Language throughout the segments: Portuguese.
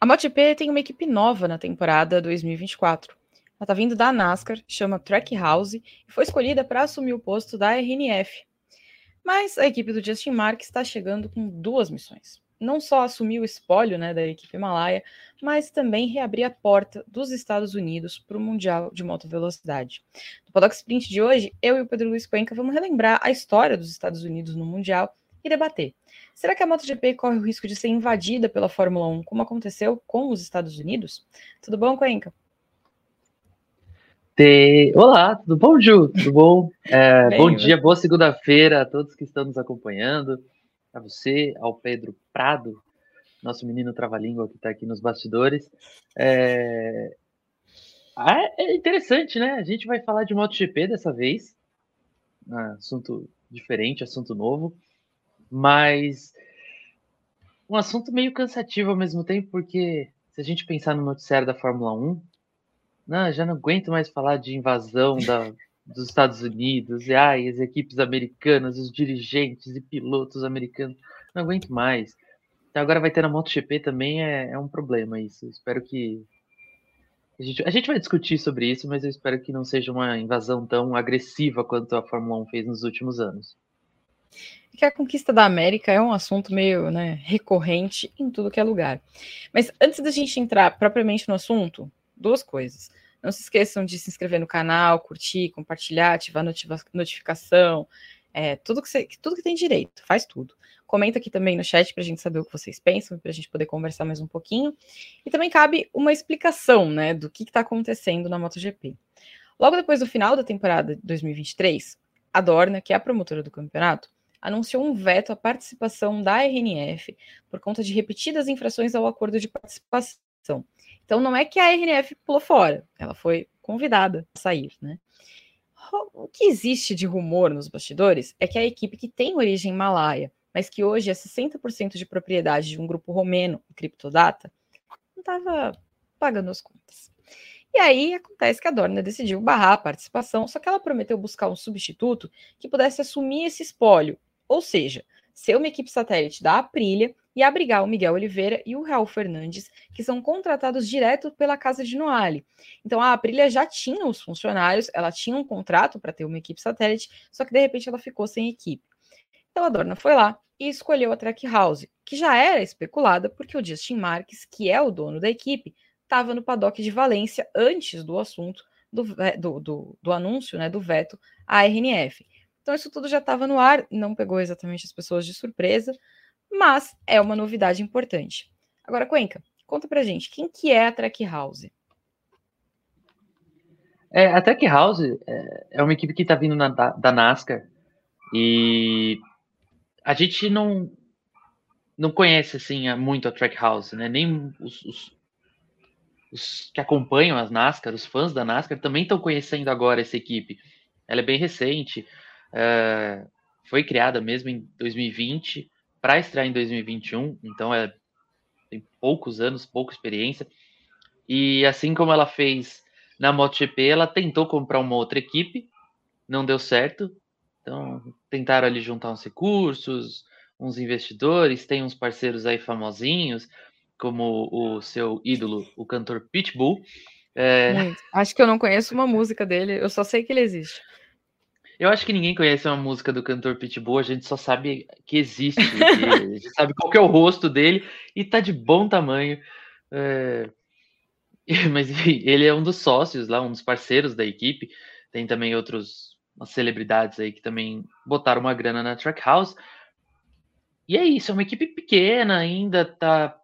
A MotoGP tem uma equipe nova na temporada 2024. Ela está vindo da NASCAR, chama Trackhouse e foi escolhida para assumir o posto da RNF. Mas a equipe do Justin Marks está chegando com duas missões. Não só assumir o espólio né, da equipe Himalaia, mas também reabrir a porta dos Estados Unidos para o Mundial de Moto Velocidade. No Paddock Sprint de hoje, eu e o Pedro Luiz Cuenca vamos relembrar a história dos Estados Unidos no Mundial e debater. Será que a MotoGP corre o risco de ser invadida pela Fórmula 1, como aconteceu com os Estados Unidos? Tudo bom, Cuenca? Te... Olá, tudo bom, Ju? Tudo bom? É, Bem, bom dia, boa segunda-feira a todos que estão nos acompanhando, a você, ao Pedro Prado, nosso menino trava-língua que está aqui nos bastidores. É... Ah, é interessante, né? A gente vai falar de MotoGP dessa vez, assunto diferente, assunto novo mas um assunto meio cansativo ao mesmo tempo, porque se a gente pensar no noticiário da Fórmula 1, não, já não aguento mais falar de invasão da, dos Estados Unidos, e ai, as equipes americanas, os dirigentes e pilotos americanos, não aguento mais. Então agora vai ter na MotoGP também, é, é um problema isso. Espero que. A gente, a gente vai discutir sobre isso, mas eu espero que não seja uma invasão tão agressiva quanto a Fórmula 1 fez nos últimos anos que a conquista da América é um assunto meio né, recorrente em tudo que é lugar. Mas antes da gente entrar propriamente no assunto, duas coisas. Não se esqueçam de se inscrever no canal, curtir, compartilhar, ativar notificação, é, tudo, que você, tudo que tem direito, faz tudo. Comenta aqui também no chat para a gente saber o que vocês pensam, para a gente poder conversar mais um pouquinho. E também cabe uma explicação né, do que está acontecendo na MotoGP. Logo depois do final da temporada 2023, a Dorna, que é a promotora do campeonato, anunciou um veto à participação da RNF por conta de repetidas infrações ao acordo de participação. Então não é que a RNF pulou fora, ela foi convidada a sair, né? O que existe de rumor nos bastidores é que a equipe que tem origem malaia, mas que hoje é 60% de propriedade de um grupo romeno, o Criptodata, não estava pagando as contas. E aí acontece que a Dorna decidiu barrar a participação, só que ela prometeu buscar um substituto que pudesse assumir esse espólio ou seja, ser uma equipe satélite da Aprilia e abrigar o Miguel Oliveira e o Raul Fernandes, que são contratados direto pela casa de Noale. Então a Aprilia já tinha os funcionários, ela tinha um contrato para ter uma equipe satélite, só que de repente ela ficou sem equipe. Então a Dorna foi lá e escolheu a Trackhouse, que já era especulada porque o Justin Marques, que é o dono da equipe, estava no paddock de Valência antes do assunto do, do, do, do anúncio né, do veto à RNF. Então, isso tudo já estava no ar, não pegou exatamente as pessoas de surpresa, mas é uma novidade importante. Agora, Cuenca, conta pra gente, quem que é a Track House? É, a Track House é, é uma equipe que está vindo na, da, da NASCAR e a gente não não conhece assim muito a Track House, né? Nem os, os, os, que acompanham as NASCAR, os fãs da NASCAR também estão conhecendo agora essa equipe. Ela é bem recente. Uh, foi criada mesmo em 2020 para estrear em 2021, então é, tem poucos anos, pouca experiência. E assim como ela fez na MotoGP, ela tentou comprar uma outra equipe, não deu certo. Então tentaram ali juntar uns recursos, uns investidores, tem uns parceiros aí famosinhos, como o seu ídolo, o cantor Pitbull. É... Acho que eu não conheço uma música dele, eu só sei que ele existe. Eu acho que ninguém conhece uma música do cantor Pitbull, a gente só sabe que existe, a gente sabe qual é o rosto dele e tá de bom tamanho. É... Mas enfim, ele é um dos sócios lá, um dos parceiros da equipe. Tem também outros celebridades aí que também botaram uma grana na Trackhouse. E é isso, é uma equipe pequena, ainda tá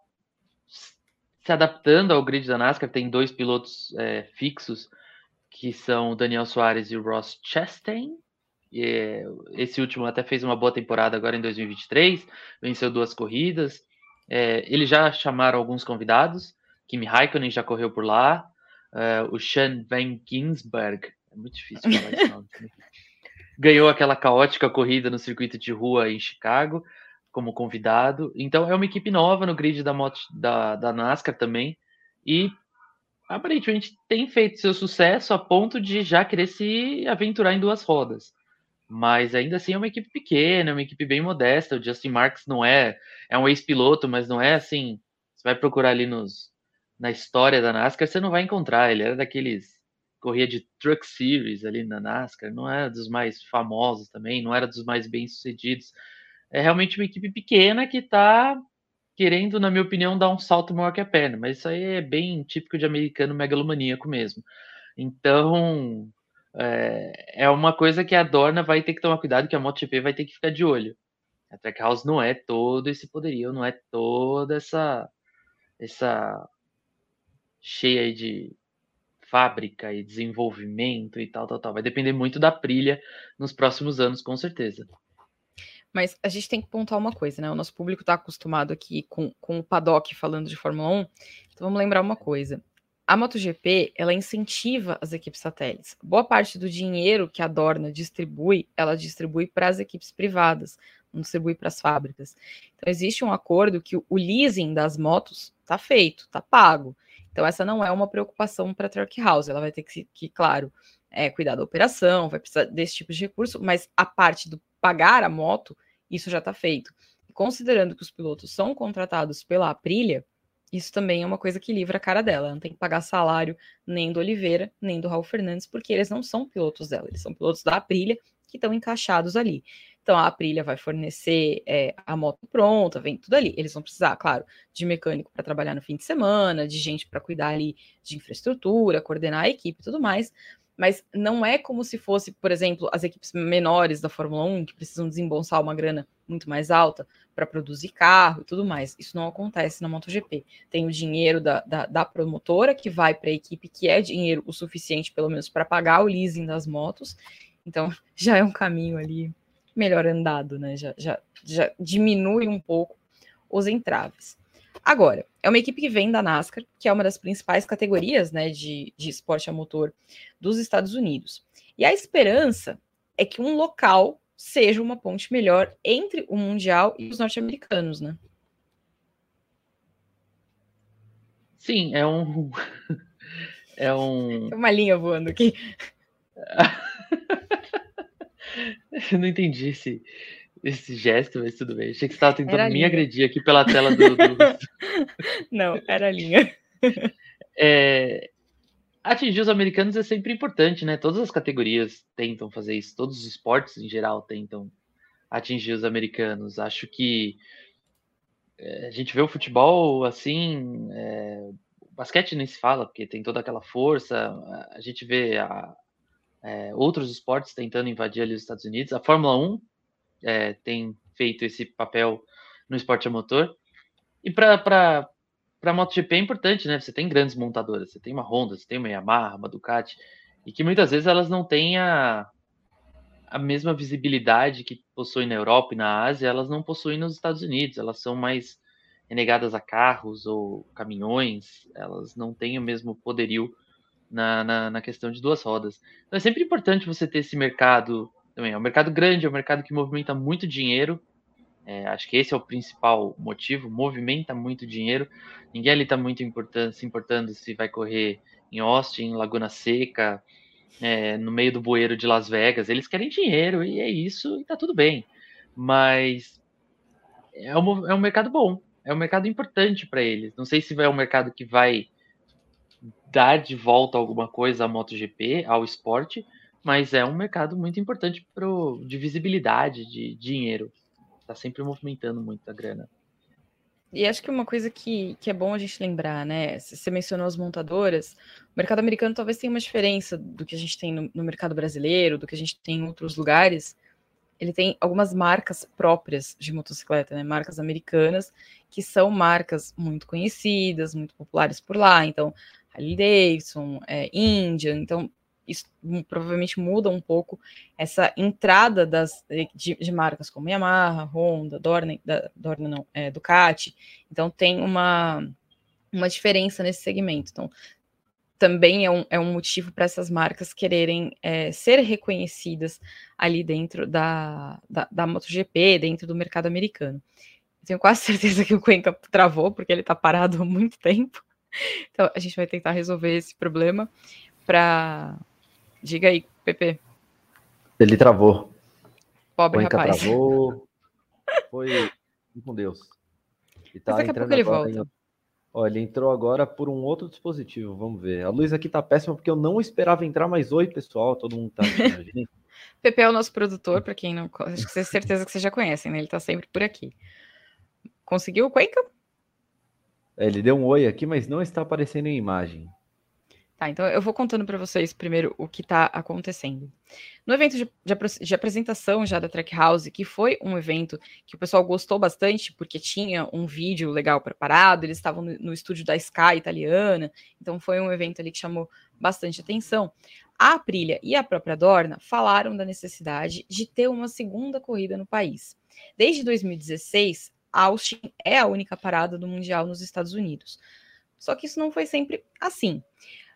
se adaptando ao grid da NASCAR. Tem dois pilotos é, fixos, que são o Daniel Soares e o Ross Chastain. É, esse último até fez uma boa temporada agora em 2023, venceu duas corridas. É, eles já chamaram alguns convidados. Kimi Raikkonen já correu por lá. É, o Sean Van Ginsberg, é muito difícil falar esse nome. Ganhou aquela caótica corrida no circuito de rua em Chicago. como convidado. Então é uma equipe nova no grid da, moto, da, da NASCAR também. E aparentemente tem feito seu sucesso a ponto de já querer se aventurar em duas rodas. Mas ainda assim é uma equipe pequena, é uma equipe bem modesta. O Justin Marks não é, é um ex-piloto, mas não é assim. Você vai procurar ali nos, na história da NASCAR, você não vai encontrar. Ele era daqueles corria de Truck Series ali na NASCAR, não era dos mais famosos também, não era dos mais bem sucedidos. É realmente uma equipe pequena que está querendo, na minha opinião, dar um salto maior que a perna, mas isso aí é bem típico de americano megalomaníaco mesmo. Então, é, é uma coisa que a Dorna vai ter que tomar cuidado, que a MotoGP vai ter que ficar de olho. A Trackhouse não é todo esse poderio, não é toda essa essa cheia de fábrica e desenvolvimento e tal, tal, tal. Vai depender muito da Prilha nos próximos anos, com certeza. Mas a gente tem que pontuar uma coisa, né? O nosso público está acostumado aqui com, com o paddock falando de Fórmula 1. Então vamos lembrar uma coisa. A MotoGP, ela incentiva as equipes satélites. Boa parte do dinheiro que a Dorna distribui, ela distribui para as equipes privadas, não distribui para as fábricas. Então existe um acordo que o leasing das motos está feito, está pago. Então essa não é uma preocupação para a Truck House. Ela vai ter que, que claro, é, cuidar da operação, vai precisar desse tipo de recurso, mas a parte do pagar a moto isso já está feito. Considerando que os pilotos são contratados pela Aprilia, isso também é uma coisa que livra a cara dela. Não tem que pagar salário nem do Oliveira, nem do Raul Fernandes, porque eles não são pilotos dela, eles são pilotos da Aprilia que estão encaixados ali. Então a Aprilia vai fornecer é, a moto pronta, vem tudo ali. Eles vão precisar, claro, de mecânico para trabalhar no fim de semana, de gente para cuidar ali de infraestrutura, coordenar a equipe e tudo mais mas não é como se fosse, por exemplo, as equipes menores da Fórmula 1 que precisam desembolsar uma grana muito mais alta para produzir carro e tudo mais. Isso não acontece na MotoGP. Tem o dinheiro da, da, da promotora que vai para a equipe, que é dinheiro o suficiente, pelo menos, para pagar o leasing das motos. Então, já é um caminho ali melhor andado, né? Já, já, já diminui um pouco os entraves. Agora, é uma equipe que vem da NASCAR, que é uma das principais categorias né, de, de esporte a motor dos Estados Unidos. E a esperança é que um local seja uma ponte melhor entre o Mundial e os norte-americanos, né? Sim, é um. É um. Tem uma linha voando aqui. Eu não entendi esse, esse gesto, mas tudo bem. Achei que você estava tentando me agredir aqui pela tela do. do... Não, era a linha. É, atingir os americanos é sempre importante, né? Todas as categorias tentam fazer isso, todos os esportes em geral tentam atingir os americanos. Acho que é, a gente vê o futebol assim, é, o basquete nem se fala, porque tem toda aquela força. A gente vê a, é, outros esportes tentando invadir ali os Estados Unidos. A Fórmula 1 é, tem feito esse papel no esporte a motor. E para a MotoGP é importante, né? Você tem grandes montadoras, você tem uma Honda, você tem uma Yamaha, uma Ducati, e que muitas vezes elas não têm a, a mesma visibilidade que possuem na Europa e na Ásia, elas não possuem nos Estados Unidos, elas são mais renegadas a carros ou caminhões, elas não têm o mesmo poderio na, na, na, questão de duas rodas. Então é sempre importante você ter esse mercado também. É um mercado grande, é um mercado que movimenta muito dinheiro. É, acho que esse é o principal motivo, movimenta muito dinheiro. Ninguém ali está muito importando, se importando se vai correr em Austin, Laguna Seca, é, no meio do bueiro de Las Vegas. Eles querem dinheiro e é isso, e tá tudo bem. Mas é um, é um mercado bom, é um mercado importante para eles. Não sei se é um mercado que vai dar de volta alguma coisa à MotoGP, ao esporte, mas é um mercado muito importante pro, de visibilidade, de dinheiro. Está sempre movimentando muito a grana. E acho que uma coisa que, que é bom a gente lembrar, né? Você mencionou as montadoras. O mercado americano talvez tenha uma diferença do que a gente tem no, no mercado brasileiro, do que a gente tem em outros lugares. Ele tem algumas marcas próprias de motocicleta, né? Marcas americanas, que são marcas muito conhecidas, muito populares por lá. Então, Harley Davidson, é, Indian. Então, isso provavelmente muda um pouco essa entrada das, de, de marcas como Yamaha, Honda, Dorna, da, Dorna não, é, Ducati. Então tem uma, uma diferença nesse segmento. Então, também é um, é um motivo para essas marcas quererem é, ser reconhecidas ali dentro da, da, da MotoGP, dentro do mercado americano. Tenho quase certeza que o Cuenca travou, porque ele está parado há muito tempo. Então, a gente vai tentar resolver esse problema para. Diga aí, Pepe. Ele travou. Pobre Cuenca rapaz. travou. Foi com Deus. E tá Mas daqui a pouco ele volta. Em... Olha, ele entrou agora por um outro dispositivo, vamos ver. A luz aqui tá péssima porque eu não esperava entrar, mas oi, pessoal, todo mundo tá. Pepe é o nosso produtor, para quem não. Acho que vocês certeza que vocês já conhecem, né? Ele tá sempre por aqui. Conseguiu o Cuenca? É, ele deu um oi aqui, mas não está aparecendo em imagem. Tá, então eu vou contando para vocês primeiro o que está acontecendo. No evento de, de, de, apresentação já da Trackhouse, que foi um evento que o pessoal gostou bastante, porque tinha um vídeo legal preparado, eles estavam no, no estúdio da Sky italiana, então foi um evento ali que chamou bastante atenção. A Aprilia e a própria Dorna falaram da necessidade de ter uma segunda corrida no país. Desde 2016, Austin é a única parada do Mundial nos Estados Unidos. Só que isso não foi sempre assim.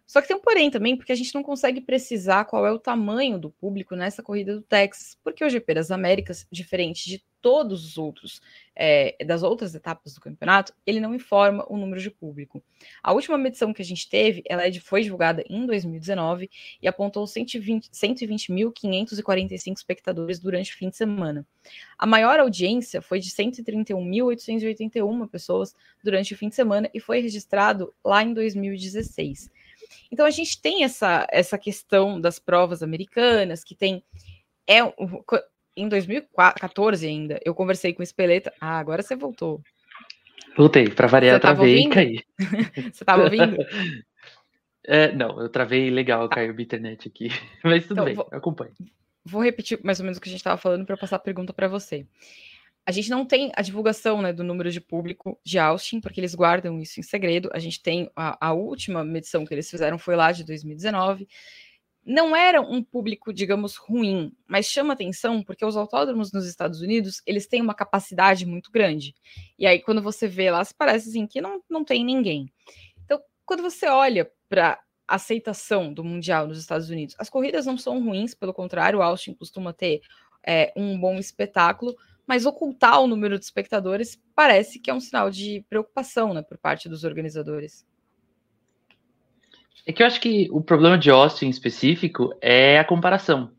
Só que tem um porém também, porque a gente não consegue precisar qual é o tamanho do público nessa corrida do Texas, porque o GP das Américas, diferente de todos os outros, é, das outras etapas do campeonato, ele não informa o número de público. A última medição que a gente teve, ela é foi divulgada em 2019 e apontou 120.545 120 espectadores durante o fim de semana. A maior audiência foi de 131.881 pessoas durante o fim de semana e foi registrado lá em 2016. Então a gente tem essa, essa questão das provas americanas, que tem. É, em 2014 ainda, eu conversei com o Espeleta. Ah, agora você voltou. Voltei, para variar, eu travei e caí. você estava ouvindo? É, não, eu travei legal, tá. caiu a internet aqui. Mas tudo então, bem, vou, acompanho. Vou repetir mais ou menos o que a gente estava falando para passar a pergunta para você. A gente não tem a divulgação né, do número de público de Austin, porque eles guardam isso em segredo. A gente tem a, a última medição que eles fizeram foi lá de 2019. Não era um público, digamos, ruim, mas chama atenção porque os autódromos nos Estados Unidos eles têm uma capacidade muito grande. E aí, quando você vê lá, parece assim que não, não tem ninguém. Então, quando você olha para aceitação do Mundial nos Estados Unidos, as corridas não são ruins, pelo contrário, Austin costuma ter é, um bom espetáculo, mas ocultar o número de espectadores parece que é um sinal de preocupação né, por parte dos organizadores. É que eu acho que o problema de Austin em específico é a comparação.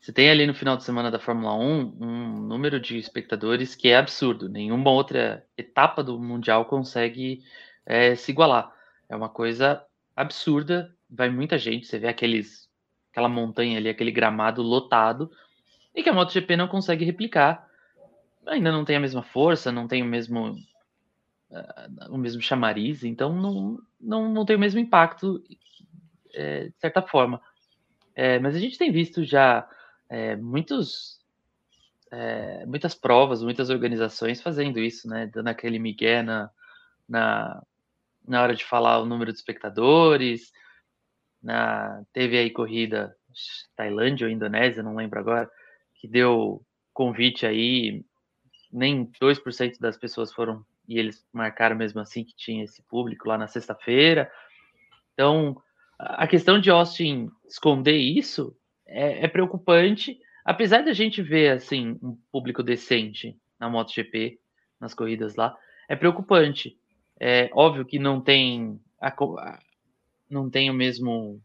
Você tem ali no final de semana da Fórmula 1 um número de espectadores que é absurdo. Nenhuma outra etapa do Mundial consegue é, se igualar. É uma coisa absurda. Vai muita gente. Você vê aqueles, aquela montanha ali, aquele gramado lotado, e que a MotoGP não consegue replicar ainda não tem a mesma força, não tem o mesmo uh, o mesmo chamariz, então não, não, não tem o mesmo impacto é, de certa forma. É, mas a gente tem visto já é, muitos é, muitas provas, muitas organizações fazendo isso, né? Dando aquele migué na, na, na hora de falar o número de espectadores. Na, teve aí corrida Tailândia ou Indonésia, não lembro agora, que deu convite aí nem 2% das pessoas foram, e eles marcaram mesmo assim que tinha esse público lá na sexta-feira. Então, a questão de Austin esconder isso é, é preocupante, apesar da gente ver assim um público decente na MotoGP, nas corridas lá, é preocupante. É óbvio que não tem a, não tem o mesmo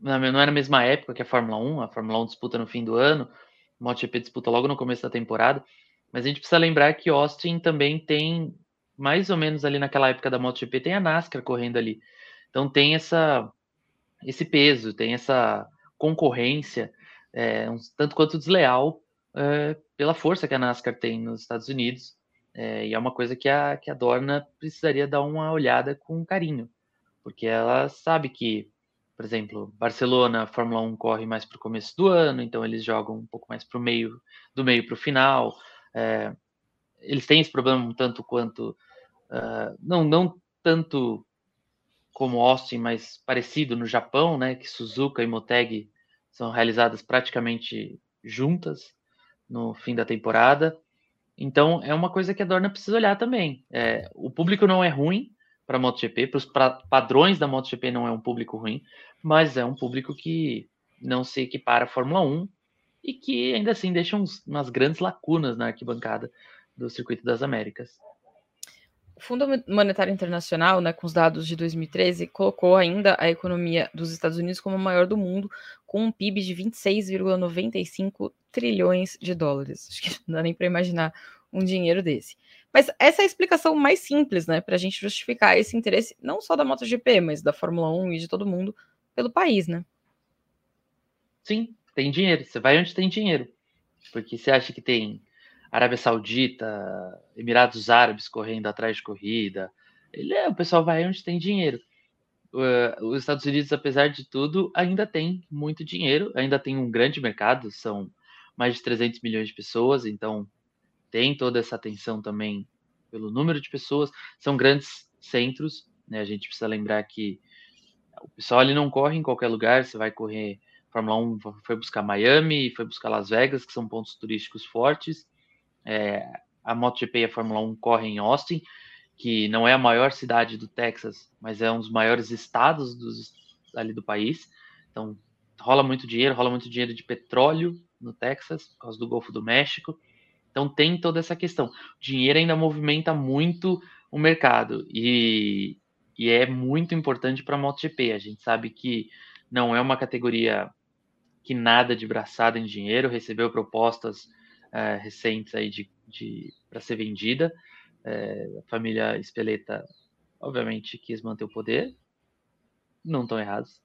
não era a mesma época que a Fórmula 1, a Fórmula 1 disputa no fim do ano, MotoGP disputa logo no começo da temporada, mas a gente precisa lembrar que Austin também tem, mais ou menos ali naquela época da MotoGP, tem a NASCAR correndo ali. Então tem essa, esse peso, tem essa concorrência, é, um tanto quanto desleal, é, pela força que a NASCAR tem nos Estados Unidos. É, e é uma coisa que a, que a Dorna precisaria dar uma olhada com carinho, porque ela sabe que por exemplo, Barcelona, Fórmula 1 corre mais para o começo do ano, então eles jogam um pouco mais para o meio, do meio para o final. É, eles têm esse problema um tanto quanto, uh, não, não tanto como Austin, mas parecido no Japão, né, que Suzuka e Motegi são realizadas praticamente juntas no fim da temporada. Então é uma coisa que a Dorna precisa olhar também. É, o público não é ruim, para a MotoGP, para os padrões da MotoGP não é um público ruim, mas é um público que não se equipara à Fórmula 1 e que ainda assim deixa uns, umas grandes lacunas na arquibancada do Circuito das Américas. O Fundo Monetário Internacional, né, com os dados de 2013, colocou ainda a economia dos Estados Unidos como a maior do mundo, com um PIB de 26,95 trilhões de dólares. Acho que não dá nem para imaginar um dinheiro desse. Mas essa é a explicação mais simples, né, para a gente justificar esse interesse não só da MotoGP, mas da Fórmula 1 e de todo mundo pelo país, né? Sim, tem dinheiro. Você vai onde tem dinheiro. Porque você acha que tem Arábia Saudita, Emirados Árabes correndo atrás de corrida. Ele é, o pessoal vai onde tem dinheiro. Uh, os Estados Unidos, apesar de tudo, ainda tem muito dinheiro, ainda tem um grande mercado, são mais de 300 milhões de pessoas, então tem toda essa atenção também pelo número de pessoas. São grandes centros, né? A gente precisa lembrar que o pessoal ali não corre em qualquer lugar, você vai correr Fórmula 1 foi buscar Miami, foi buscar Las Vegas, que são pontos turísticos fortes. É, a MotoGP e a Fórmula 1 correm em Austin, que não é a maior cidade do Texas, mas é um dos maiores estados dos, ali do país. Então, rola muito dinheiro, rola muito dinheiro de petróleo no Texas, por causa do Golfo do México. Então, tem toda essa questão. O dinheiro ainda movimenta muito o mercado e, e é muito importante para a MotoGP. A gente sabe que não é uma categoria que nada de braçada em dinheiro, recebeu propostas é, recentes aí de, de para ser vendida. É, a família Espeleta, obviamente, quis manter o poder. Não estão errados.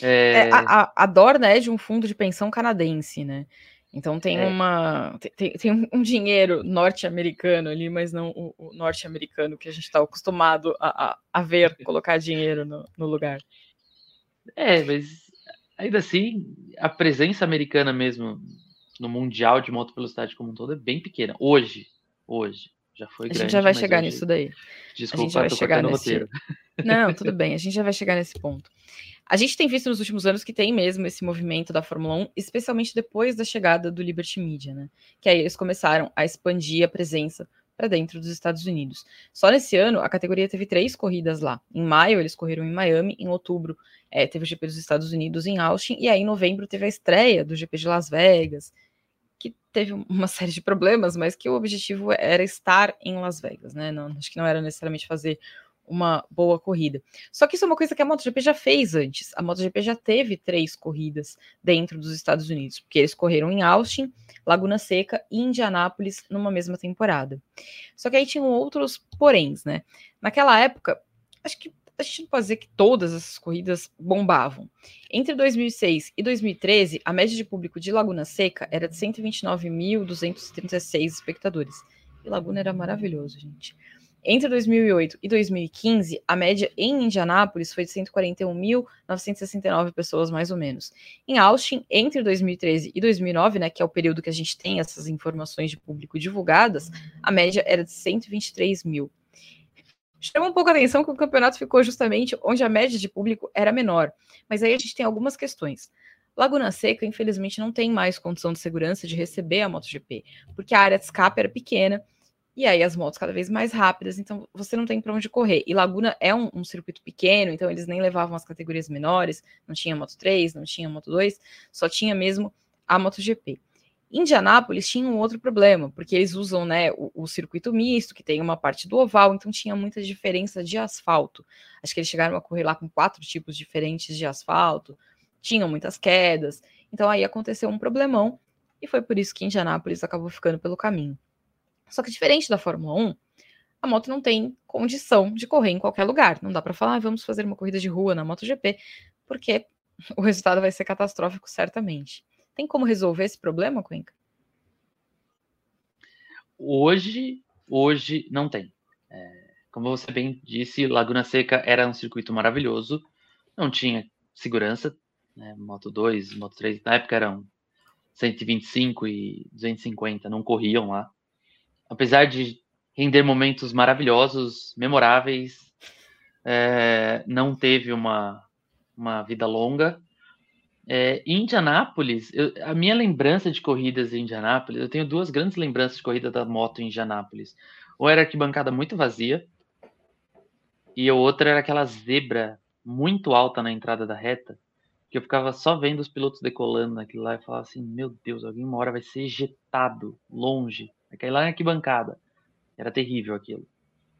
É... é a, a Dorna é de um fundo de pensão canadense, né? Então tem é. uma tem, tem um dinheiro norte-americano ali, mas não o, o norte-americano que a gente está acostumado a, a, a, ver colocar dinheiro no, no, lugar. É, mas ainda assim a presença americana mesmo no Mundial de moto velocidade como um todo é bem pequena. Hoje, hoje. Já foi a grande, gente já vai chegar nisso daí. Desculpa, a gente já vai chegar nesse... roteiro. Não, tudo bem, a gente já vai chegar nesse ponto. A gente tem visto nos últimos anos que tem mesmo esse movimento da Fórmula 1, especialmente depois da chegada do Liberty Media, né? Que aí eles começaram a expandir a presença para dentro dos Estados Unidos. Só nesse ano, a categoria teve três corridas lá. Em maio, eles correram em Miami, em outubro, é, teve o GP dos Estados Unidos em Austin, e aí em novembro teve a estreia do GP de Las Vegas, teve uma série de problemas, mas que o objetivo era estar em Las Vegas, né? Não, acho que não era necessariamente fazer uma boa corrida. Só que isso é uma coisa que a MotoGP já fez antes. A MotoGP já teve três corridas dentro dos Estados Unidos, porque eles correram em Austin, Laguna Seca e Indianápolis numa mesma temporada. Só que aí tinham outros poréns, né? Naquela época, acho que a gente não pode dizer que todas essas corridas bombavam. Entre 2006 e 2013, a média de público de Laguna Seca era de 129.236 espectadores. E Laguna era maravilhoso, gente. Entre 2008 e 2015, a média em Indianápolis foi de 141.969 pessoas, mais ou menos. Em Austin, entre 2013 e 2009, né, que é o período que a gente tem essas informações de público divulgadas, a média era de 123 mil. Chama um pouco a atenção que o campeonato ficou justamente onde a média de público era menor. Mas aí a gente tem algumas questões. Laguna Seca, infelizmente, não tem mais condição de segurança de receber a MotoGP, porque a área de escape era pequena e aí as motos cada vez mais rápidas, então você não tem para onde correr. E Laguna é um, um, circuito pequeno, então eles nem levavam as categorias menores, não tinha Moto 3, não tinha Moto 2, só tinha mesmo a MotoGP. Indianápolis tinha um outro problema, porque eles usam né, o, o, circuito misto, que tem uma parte do oval, então tinha muita diferença de asfalto. Acho que eles chegaram a correr lá com quatro tipos diferentes de asfalto, tinham muitas quedas, então aí aconteceu um problemão, e foi por isso que Indianápolis acabou ficando pelo caminho. Só que diferente da Fórmula 1, a moto não tem condição de correr em qualquer lugar. Não dá para falar, ah, vamos fazer uma corrida de rua na MotoGP, porque o resultado vai ser catastrófico certamente. Tem como resolver esse problema, Cuenca? Hoje, hoje não tem. É, como você bem disse, Laguna Seca era um circuito maravilhoso, não tinha segurança, né? Moto 2, Moto 3, na época eram 125 e 250, não corriam lá apesar de render momentos maravilhosos, memoráveis, é, não teve uma, uma vida longa. É, em Indianápolis, eu, a minha lembrança de corridas em Indianápolis, eu tenho duas grandes lembranças de corrida da moto em Indianápolis. Ou era arquibancada muito vazia, e a outra era aquela zebra muito alta na entrada da reta, que eu ficava só vendo os pilotos decolando naquilo lá e falava assim, meu Deus, alguém uma hora vai ser ejetado longe, cair lá na arquibancada. Era terrível aquilo.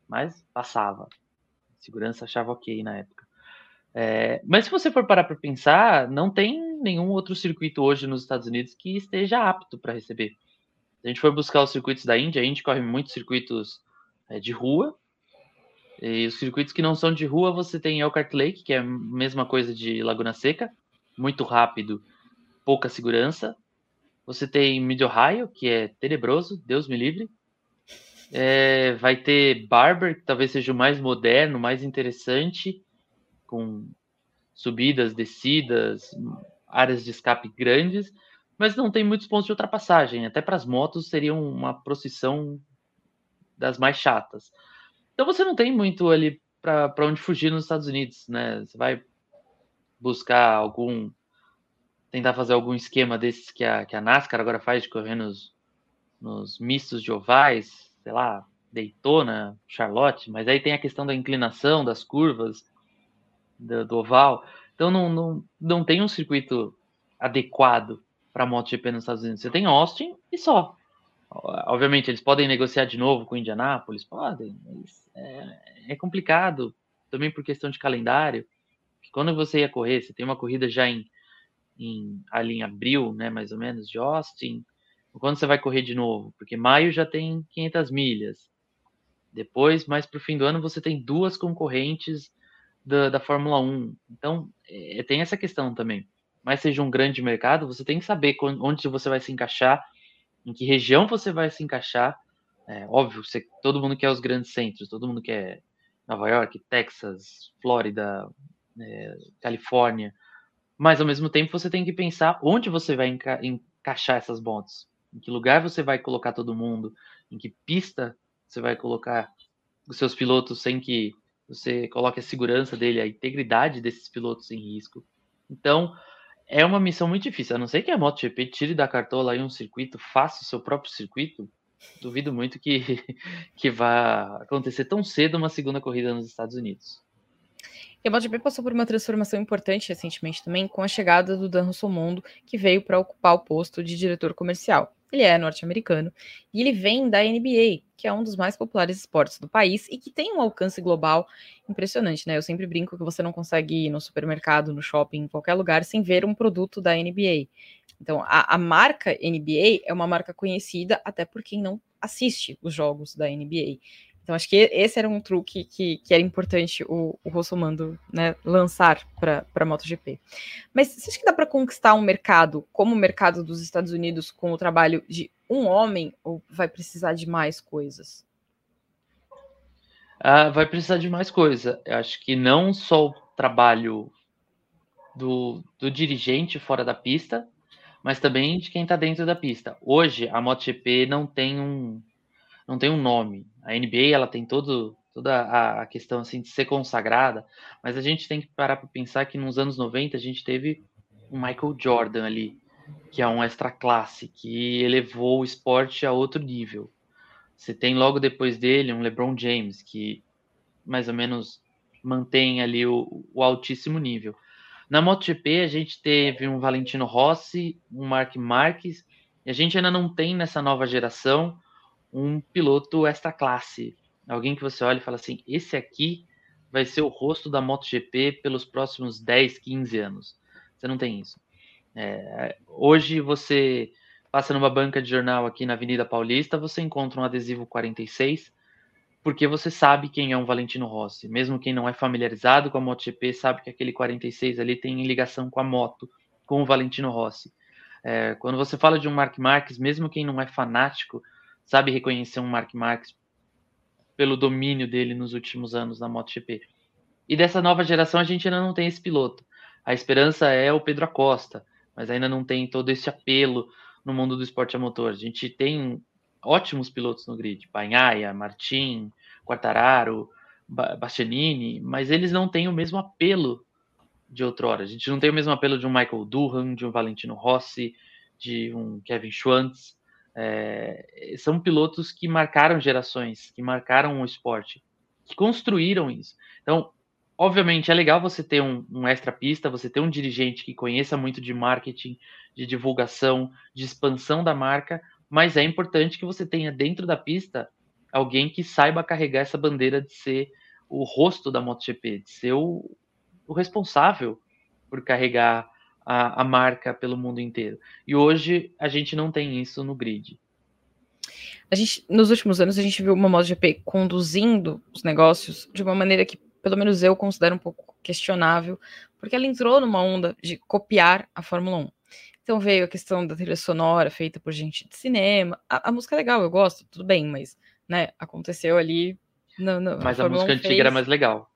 Mas passava. A segurança achava ok na época. É, mas se você for parar para pensar, não tem nenhum outro circuito hoje nos Estados Unidos que esteja apto para receber. Se a gente for buscar os circuitos da Índia, a gente corre muitos circuitos é, de rua, e os circuitos que não são de rua, você tem Elkhart Lake, que é a mesma coisa de Laguna Seca, muito rápido, pouca segurança. Você tem Mid Ohio, que é tenebroso, Deus me livre. É, vai ter Barber, que talvez seja o mais moderno, mais interessante, com subidas, descidas, áreas de escape grandes, mas não tem muitos pontos de ultrapassagem. Até para as motos seria uma procissão das mais chatas. Então você não tem muito ali para onde fugir nos Estados Unidos, né? Você vai buscar algum. tentar fazer algum esquema desses que a, que a NASCAR agora faz de correr nos, nos mistos de ovais, sei lá, Daytona, Charlotte, mas aí tem a questão da inclinação, das curvas, do, do oval. Então não, não, não tem um circuito adequado para MotoGP nos Estados Unidos. Você tem Austin e só. Obviamente, eles podem negociar de novo com Indianápolis, podem, mas é, é complicado também por questão de calendário. Quando você ia correr, você tem uma corrida já em, em ali em abril, né, mais ou menos, de Austin. Quando você vai correr de novo? Porque maio já tem 500 milhas. Depois, mais para o fim do ano, você tem duas concorrentes da, da Fórmula 1. Então, é, tem essa questão também. Mas seja um grande mercado, você tem que saber onde você vai se encaixar em que região você vai se encaixar. É, óbvio, você, todo mundo quer os grandes centros, todo mundo quer Nova York, Texas, Flórida, é, Califórnia, mas ao mesmo tempo você tem que pensar onde você vai enca encaixar essas motos, em que lugar você vai colocar todo mundo, em que pista você vai colocar os seus pilotos sem que você coloque a segurança dele, a integridade desses pilotos em risco. Então, é uma missão muito difícil. A não ser que a MotoGP tire da cartola aí um circuito, faça o seu próprio circuito. Duvido muito que, que vá acontecer tão cedo uma segunda corrida nos Estados Unidos. E a MotoGP passou por uma transformação importante recentemente também com a chegada do Dan Rossomondo, que veio para ocupar o posto de diretor comercial. Ele é norte-americano e ele vem da NBA, que é um dos mais populares esportes do país e que tem um alcance global impressionante, né? Eu sempre brinco que você não consegue ir no supermercado, no shopping, em qualquer lugar sem ver um produto da NBA. Então, a, a marca NBA é uma marca conhecida até por quem não assiste os jogos da NBA. Então, acho que esse era um truque que, que era importante o, o Rossomando né, lançar para a MotoGP. Mas você acha que dá para conquistar um mercado como o mercado dos Estados Unidos com o trabalho de um homem ou vai precisar de mais coisas? Ah, vai precisar de mais coisa. Eu acho que não só o trabalho do, do dirigente fora da pista, mas também de quem está dentro da pista. Hoje, a MotoGP não tem um, não tem um nome. A NBA ela tem todo, toda a questão assim de ser consagrada, mas a gente tem que parar para pensar que nos anos 90 a gente teve um Michael Jordan ali, que é um extra classe, que elevou o esporte a outro nível. Você tem logo depois dele um LeBron James, que mais ou menos mantém ali o, o altíssimo nível. Na MotoGP a gente teve um Valentino Rossi, um Mark Marques, e a gente ainda não tem nessa nova geração um piloto extra classe. Alguém que você olha e fala assim: esse aqui vai ser o rosto da MotoGP pelos próximos 10, 15 anos. Você não tem isso. É, hoje você passa numa banca de jornal aqui na Avenida Paulista, você encontra um adesivo 46, porque você sabe quem é um Valentino Rossi. Mesmo quem não é familiarizado com a MotoGP sabe que aquele 46 ali tem ligação com a moto, com o Valentino Rossi. É, quando você fala de um Mark Marques, mesmo quem não é fanático, sabe reconhecer um Mark Marques pelo domínio dele nos últimos anos na MotoGP. E dessa nova geração a gente ainda não tem esse piloto. A esperança é o Pedro Acosta, mas ainda não tem todo esse apelo no mundo do esporte a motor. A gente tem ótimos pilotos no grid, Banhaia, Martin, Quartararo, Bastianini, mas eles não têm o mesmo apelo de outrora. A gente não tem o mesmo apelo de um Michael Durham, de um Valentino Rossi, de um Kevin Schwantz. É, são pilotos que marcaram gerações, que marcaram o esporte, que construíram isso. Então, obviamente, é legal você ter um, um extra pista, você ter um dirigente que conheça muito de marketing, de divulgação, de expansão da marca, mas é importante que você tenha dentro da pista alguém que saiba carregar essa bandeira de ser o rosto da MotoGP, de ser o, o responsável por carregar a, a, marca pelo mundo inteiro. E hoje a gente não tem isso no grid. A gente, nos últimos anos, a gente viu uma MotoGP conduzindo os negócios de uma maneira que, pelo menos eu considero um pouco questionável, porque ela entrou numa onda de copiar a Fórmula 1. Então veio a questão da trilha sonora feita por gente de cinema. A, a música é legal, eu gosto, tudo bem, mas né, aconteceu ali. No, no, mas a, a música antiga fez... era mais legal.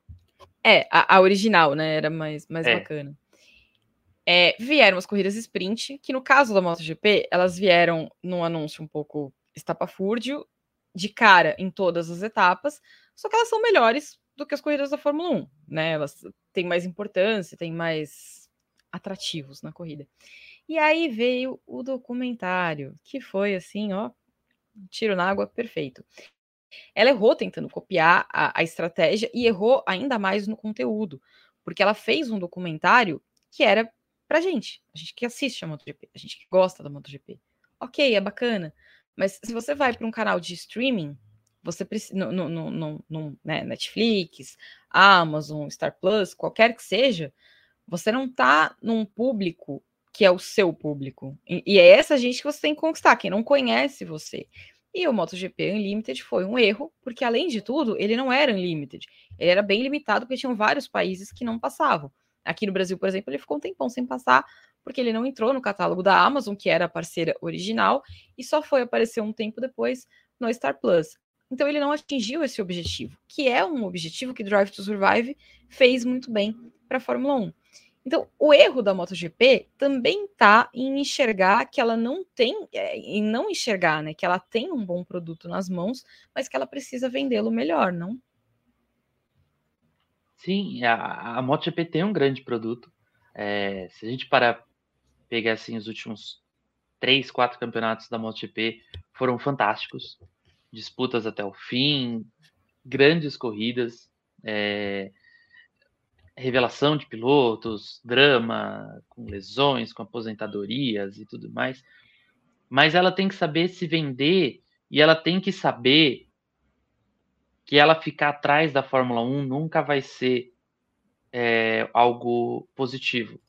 É, a, a, original, né? Era mais, mais é. bacana. É, vieram as corridas sprint, que no caso da MotoGP, elas vieram num anúncio um pouco estapafúrdio, de cara em todas as etapas, só que elas são melhores do que as corridas da Fórmula 1, né? Elas têm mais importância, têm mais atrativos na corrida. E aí veio o documentário, que foi assim, ó, tiro na água perfeito. Ela errou tentando copiar a, a estratégia e errou ainda mais no conteúdo, porque ela fez um documentário que era pra gente, a gente que assiste a MotoGP, a gente que gosta da MotoGP. Ok, é bacana, mas se você vai para um canal de streaming, você precisa no, no, no, no né, Netflix, Amazon, Star Plus, qualquer que seja, você não tá num público que é o seu público. E, e é essa gente que você tem que conquistar, quem não conhece você. E o MotoGP Unlimited foi um erro, porque além de tudo, ele não era Unlimited. Ele era bem limitado, porque tinham vários países que não passavam. Aqui no Brasil, por exemplo, ele ficou um tempão sem passar, porque ele não entrou no catálogo da Amazon, que era a parceira original, e só foi aparecer um tempo depois no Star Plus. Então ele não atingiu esse objetivo, que é um objetivo que Drive to Survive fez muito bem para a Fórmula 1. Então, o erro da MotoGP também está em enxergar que ela não tem, é, em não enxergar, né, que ela tem um bom produto nas mãos, mas que ela precisa vendê-lo melhor, não? Sim, a, a MotoGP tem um grande produto. É, se a gente parar pegar assim os últimos três, quatro campeonatos da MotoGP foram fantásticos, disputas até o fim, grandes corridas. É, revelação de pilotos, drama, com lesões, com aposentadorias e tudo mais. Mas ela tem que saber se vender e ela tem que saber que ela ficar atrás da Fórmula 1 nunca vai ser é, algo positivo.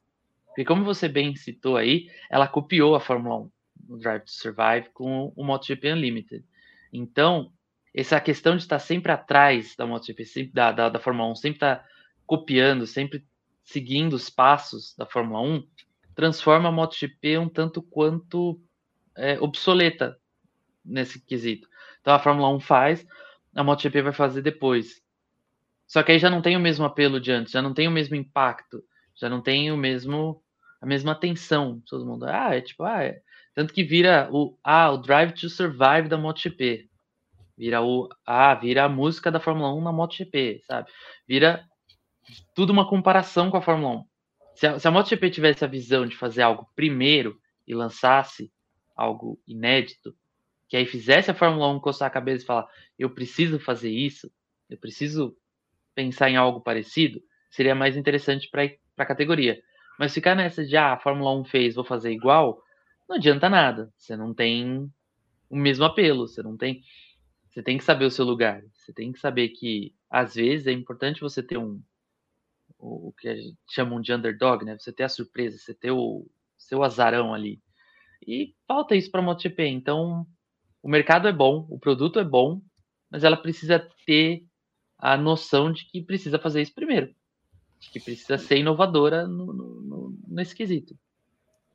Porque, como você bem citou aí, ela copiou a Fórmula 1 no Drive to Survive com o MotoGP Unlimited. Então, essa questão de estar sempre atrás da MotoGP, sempre, da, da, da Fórmula 1, sempre estar copiando, sempre seguindo os passos da Fórmula 1, transforma a MotoGP um tanto quanto é, obsoleta nesse quesito. Então a Fórmula 1 faz, a MotoGP vai fazer depois. Só que aí já não tem o mesmo apelo de antes, já não tem o mesmo impacto, já não tem o mesmo a mesma atenção. Todo mundo, ah, é tipo, ah, é. tanto que vira o ah, o Drive to Survive da MotoGP. Vira o ah, vira a música da Fórmula 1 na MotoGP, sabe? Vira tudo uma comparação com a Fórmula 1. Se a, se a MotoGP tivesse a visão de fazer algo primeiro e lançasse algo inédito, que aí fizesse a Fórmula 1 coçar a cabeça e falar: eu preciso fazer isso, eu preciso pensar em algo parecido, seria mais interessante para a categoria. Mas ficar nessa de ah, a Fórmula 1 fez, vou fazer igual, não adianta nada. Você não tem o mesmo apelo, você não tem. Você tem que saber o seu lugar. Você tem que saber que às vezes é importante você ter um, o, que chamam de underdog, né? Você ter a surpresa, você ter o seu azarão ali. E falta isso para a MotoGP. Então, o mercado é bom, o produto é bom, mas ela precisa ter a noção de que precisa fazer isso primeiro. De que precisa ser inovadora no, no, nesse quesito.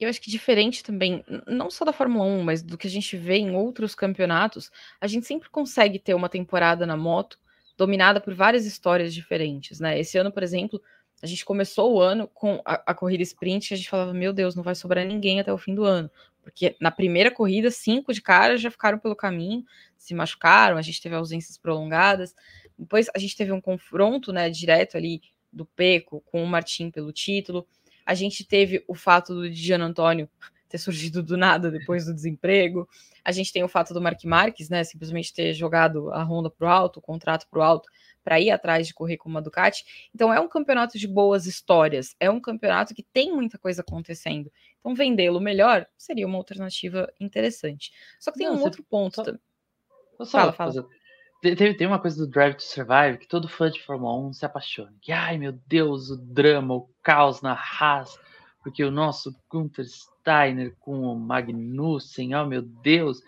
Eu acho que diferente também, não só da Fórmula 1, mas do que a gente vê em outros campeonatos, a gente sempre consegue ter uma temporada na moto dominada por várias histórias diferentes, né? Esse ano, por exemplo, a gente começou o ano com a, a corrida sprint, que a gente falava, meu Deus, não vai sobrar ninguém até o fim do ano. Porque na primeira corrida, cinco de cara já ficaram pelo caminho, se machucaram, a gente teve ausências prolongadas. Depois a gente teve um confronto, né, direto ali do Peco com o Martim pelo título. A gente teve o fato do Gian Antônio ter surgido do nada depois do desemprego. A gente tem o fato do Mark Marques, né, simplesmente ter jogado a Honda para o alto, o contrato para o alto, para ir atrás de correr com uma Ducati. Então é um campeonato de boas histórias, é um campeonato que tem muita coisa acontecendo. Então vendê-lo melhor seria uma alternativa interessante. Só que tem Não, um você... outro ponto. Só... Só fala, fala. Tem, tem uma coisa do Drive to Survive que todo fã de Fórmula 1 se apaixona. Que, ai meu Deus, o drama, o caos na Haas, porque o nosso Gunther Steiner com o Magnussen, oh meu Deus.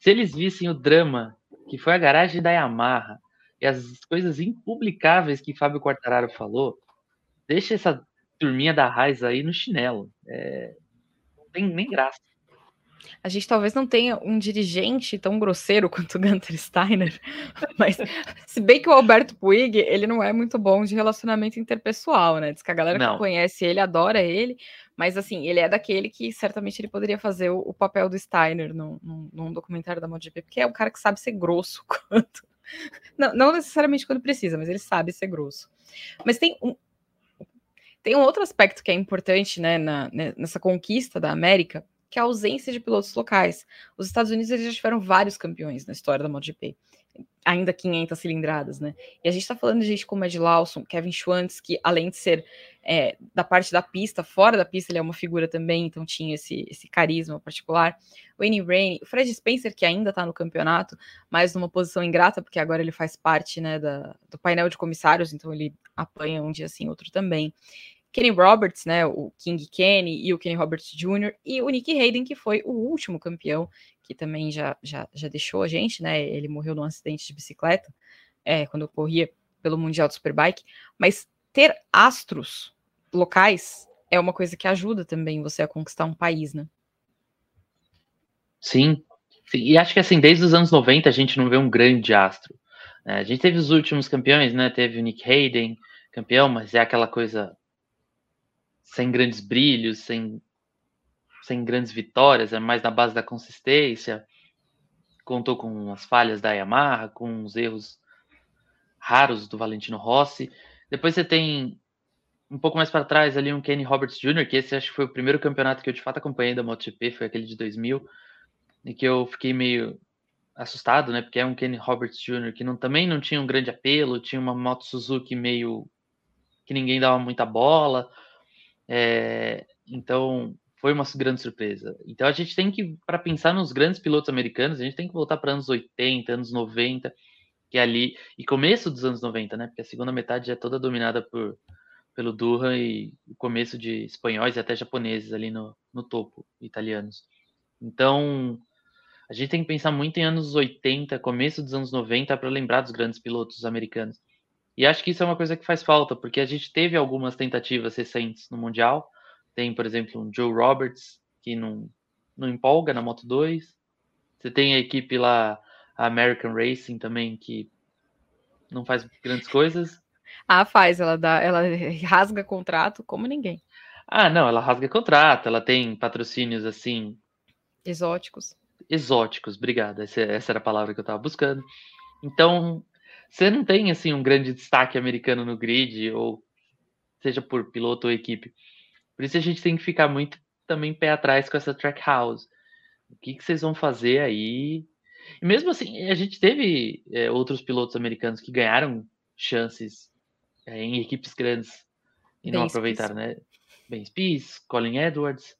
Se eles vissem o drama que foi a garagem da Yamaha, e as coisas impublicáveis que Fábio Quartararo falou, deixa essa turminha da Raiz aí no chinelo. É, tem nem graça. A gente talvez não tenha um dirigente tão grosseiro quanto o Gunter Steiner, mas se bem que o Alberto Puig, ele não é muito bom de relacionamento interpessoal, né? Diz que a galera não. que conhece ele adora ele, mas assim, ele é daquele que certamente ele poderia fazer o, o papel do Steiner num, num, num documentário da MotoGP, porque é um cara que sabe ser grosso quanto não, não necessariamente quando precisa, mas ele sabe ser grosso. Mas tem um, tem um outro aspecto que é importante né, na, né, nessa conquista da América, que é a ausência de pilotos locais. Os Estados Unidos eles já tiveram vários campeões na história da MotoGP ainda 500 cilindradas, né? E a gente tá falando de gente como Ed Lawson, Kevin Schwantz, que além de ser é, da parte da pista, fora da pista ele é uma figura também, então tinha esse, esse carisma particular. Wayne Rainey, Fred Spencer, que ainda tá no campeonato, mas numa posição ingrata, porque agora ele faz parte, né, da, do painel de comissários, então ele apanha um dia assim, outro também. Kenny Roberts, né, o King Kenny e o Kenny Roberts Jr. e o Nick Hayden, que foi o último campeão que também já, já, já deixou a gente, né? Ele morreu num acidente de bicicleta, é, quando corria pelo Mundial de Superbike. Mas ter astros locais é uma coisa que ajuda também você a conquistar um país, né? Sim. E acho que assim, desde os anos 90 a gente não vê um grande astro. É, a gente teve os últimos campeões, né? Teve o Nick Hayden, campeão, mas é aquela coisa sem grandes brilhos, sem sem grandes vitórias, é mais na base da consistência. Contou com as falhas da Yamaha, com os erros raros do Valentino Rossi. Depois você tem um pouco mais para trás ali um Kenny Roberts Jr., que esse acho que foi o primeiro campeonato que eu de fato acompanhei da MotoGP, foi aquele de 2000, e que eu fiquei meio assustado, né? Porque é um Kenny Roberts Jr. que não, também não tinha um grande apelo, tinha uma moto Suzuki meio que ninguém dava muita bola. É, então foi uma grande surpresa. Então a gente tem que, para pensar nos grandes pilotos americanos, a gente tem que voltar para anos 80, anos 90, que é ali, e começo dos anos 90, né? Porque a segunda metade é toda dominada por, pelo Durham e o começo de espanhóis e até japoneses ali no, no topo, italianos. Então a gente tem que pensar muito em anos 80, começo dos anos 90, para lembrar dos grandes pilotos americanos. E acho que isso é uma coisa que faz falta, porque a gente teve algumas tentativas recentes no Mundial, tem, por exemplo, um Joe Roberts, que não, não empolga na Moto 2. Você tem a equipe lá, a American Racing também, que não faz grandes coisas. Ah, faz, ela dá, ela rasga contrato como ninguém. Ah, não, ela rasga contrato, ela tem patrocínios assim. Exóticos. Exóticos, obrigado. Essa, essa era a palavra que eu estava buscando. Então, você não tem assim um grande destaque americano no grid, ou seja por piloto ou equipe. Por isso a gente tem que ficar muito também pé atrás com essa track house. O que, que vocês vão fazer aí? E mesmo assim, a gente teve é, outros pilotos americanos que ganharam chances é, em equipes grandes e ben não aproveitaram, né? Ben Spies, Colin Edwards.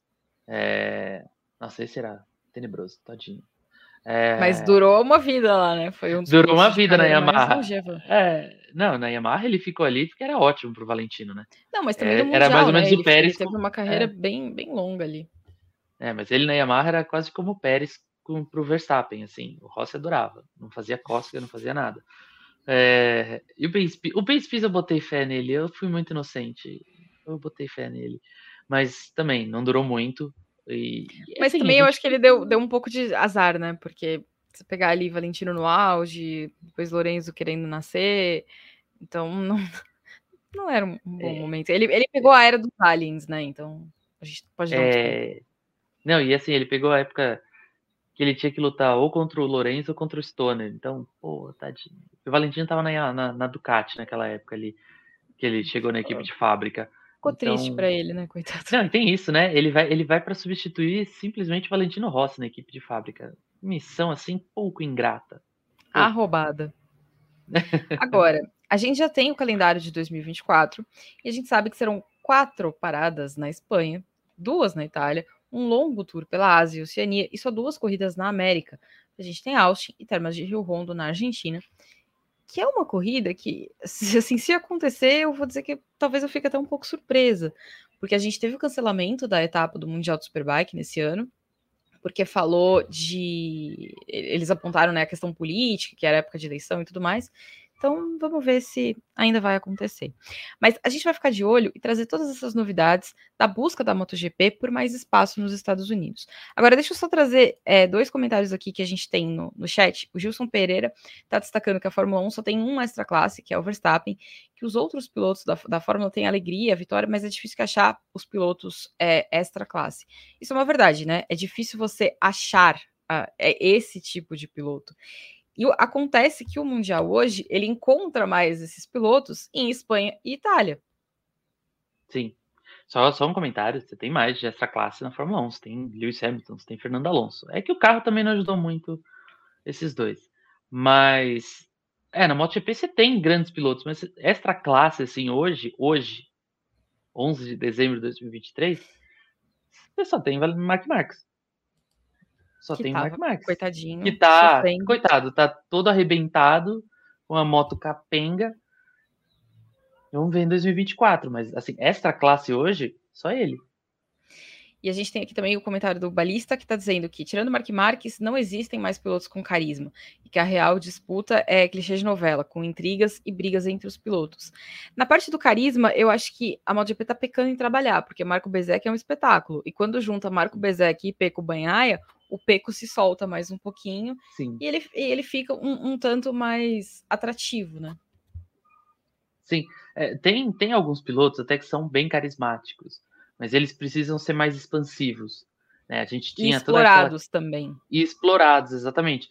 É... Nossa, esse era tenebroso, tadinho. É... Mas durou uma vida lá, né? Foi um durou uma vida na Yamaha. É, não, na Yamaha ele ficou ali porque era ótimo pro Valentino, né? Não, mas também é, mundial, era mais ou menos né? o Pérez. Ele teve uma carreira é. bem, bem longa ali. É, mas ele na Yamaha era quase como o Pérez com, pro Verstappen, assim. O Rossi adorava, não fazia cócega, não fazia nada. É, e o Pace, o Pace eu botei fé nele, eu fui muito inocente. Eu botei fé nele. Mas também não durou muito. E, Mas assim, também gente... eu acho que ele deu, deu um pouco de azar, né? Porque se pegar ali Valentino no auge, depois Lorenzo querendo nascer, então não, não era um bom é... momento. Ele, ele pegou a era dos aliens, né? Então a gente pode dar é... Não, e assim, ele pegou a época que ele tinha que lutar ou contra o Lorenzo ou contra o Stoner. Então, pô, tadinho. O Valentino tava na, na, na Ducati naquela época ali, que ele chegou na equipe de fábrica. Ficou então... triste para ele, né, coitado. Não, tem isso, né? Ele vai, ele vai para substituir simplesmente Valentino Rossi na equipe de fábrica. Missão assim pouco ingrata. Arrobada. Agora, a gente já tem o calendário de 2024 e a gente sabe que serão quatro paradas na Espanha, duas na Itália, um longo tour pela Ásia e Oceania e só duas corridas na América. A gente tem Austin e Termas de Rio Rondo na Argentina, que é uma corrida que, assim, se acontecer, eu vou dizer que talvez eu fique até um pouco surpresa, porque a gente teve o cancelamento da etapa do Mundial do Superbike nesse ano, porque falou de. Eles apontaram né, a questão política, que era época de eleição e tudo mais, então, vamos ver se ainda vai acontecer. Mas a gente vai ficar de olho e trazer todas essas novidades da busca da MotoGP por mais espaço nos Estados Unidos. Agora, deixa eu só trazer é, dois comentários aqui que a gente tem no, no chat. O Gilson Pereira está destacando que a Fórmula 1 só tem um extra classe, que é o Verstappen, que os outros pilotos da, da Fórmula têm alegria, vitória, mas é difícil achar os pilotos é, extra classe. Isso é uma verdade, né? É difícil você achar uh, esse tipo de piloto. E acontece que o Mundial hoje, ele encontra mais esses pilotos em Espanha e Itália. Sim. Só, só um comentário, você tem mais de essa classe na Fórmula 1, você tem Lewis Hamilton, você tem Fernando Alonso. É que o carro também não ajudou muito esses dois. Mas, é, na MotoGP você tem grandes pilotos, mas extra classe, assim, hoje, hoje, 11 de dezembro de 2023, você só tem Mark Marques. Só que tem tava, Mark Marques. Coitadinho. Que tá, sofrendo. coitado, tá todo arrebentado, com a moto capenga. Vamos ver em 2024, mas assim, extra classe hoje, só ele. E a gente tem aqui também o comentário do Balista que está dizendo que, tirando Mark Marques, não existem mais pilotos com carisma. E que a real disputa é clichê de novela, com intrigas e brigas entre os pilotos. Na parte do carisma, eu acho que a MotoGP está pecando em trabalhar, porque Marco Bezek é um espetáculo. E quando junta Marco Bezek e Peco Banhaia, o Peco se solta mais um pouquinho. Sim. E ele, ele fica um, um tanto mais atrativo, né? Sim. É, tem, tem alguns pilotos até que são bem carismáticos mas eles precisam ser mais expansivos. Né? A gente tinha e explorados aquela... também. E explorados, exatamente.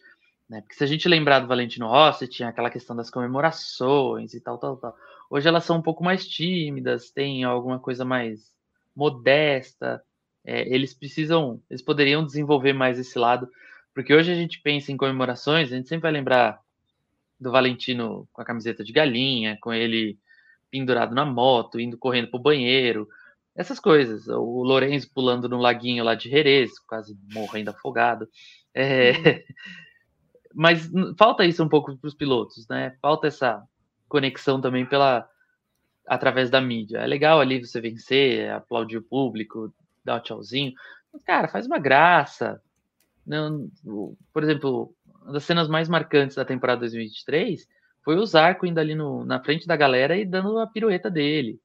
Né? Porque se a gente lembrar do Valentino Rossi, tinha aquela questão das comemorações e tal, tal, tal. Hoje elas são um pouco mais tímidas, tem alguma coisa mais modesta. É, eles precisam, eles poderiam desenvolver mais esse lado, porque hoje a gente pensa em comemorações, a gente sempre vai lembrar do Valentino com a camiseta de galinha, com ele pendurado na moto, indo correndo para o banheiro, essas coisas. O Lourenço pulando no laguinho lá de Jerez, quase morrendo afogado. É... Uhum. Mas falta isso um pouco para os pilotos, né? Falta essa conexão também pela através da mídia. É legal ali você vencer, aplaudir o público, dar um tchauzinho. Mas, cara, faz uma graça. Não, por exemplo, uma das cenas mais marcantes da temporada 2023 foi o Zarco indo ali no, na frente da galera e dando a pirueta dele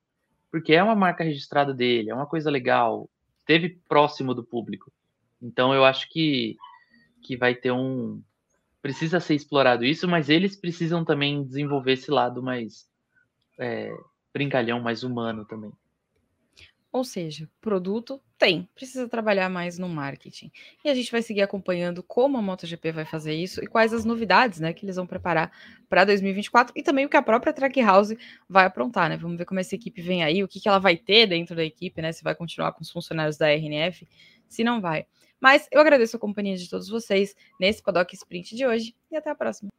porque é uma marca registrada dele, é uma coisa legal, esteve próximo do público. Então eu acho que, que vai ter um. Precisa ser explorado isso, mas eles precisam também desenvolver esse lado mais é, brincalhão, mais humano também. Ou seja, produto tem, precisa trabalhar mais no marketing. E a gente vai seguir acompanhando como a MotoGP vai fazer isso e quais as novidades, né, que eles vão preparar para 2024 e também o que a própria Trackhouse vai aprontar, né? Vamos ver como essa equipe vem aí, o que, que ela vai ter dentro da equipe, né? Se vai continuar com os funcionários da RNF, se não vai. Mas eu agradeço a companhia de todos vocês nesse Paddock Sprint de hoje e até a próxima.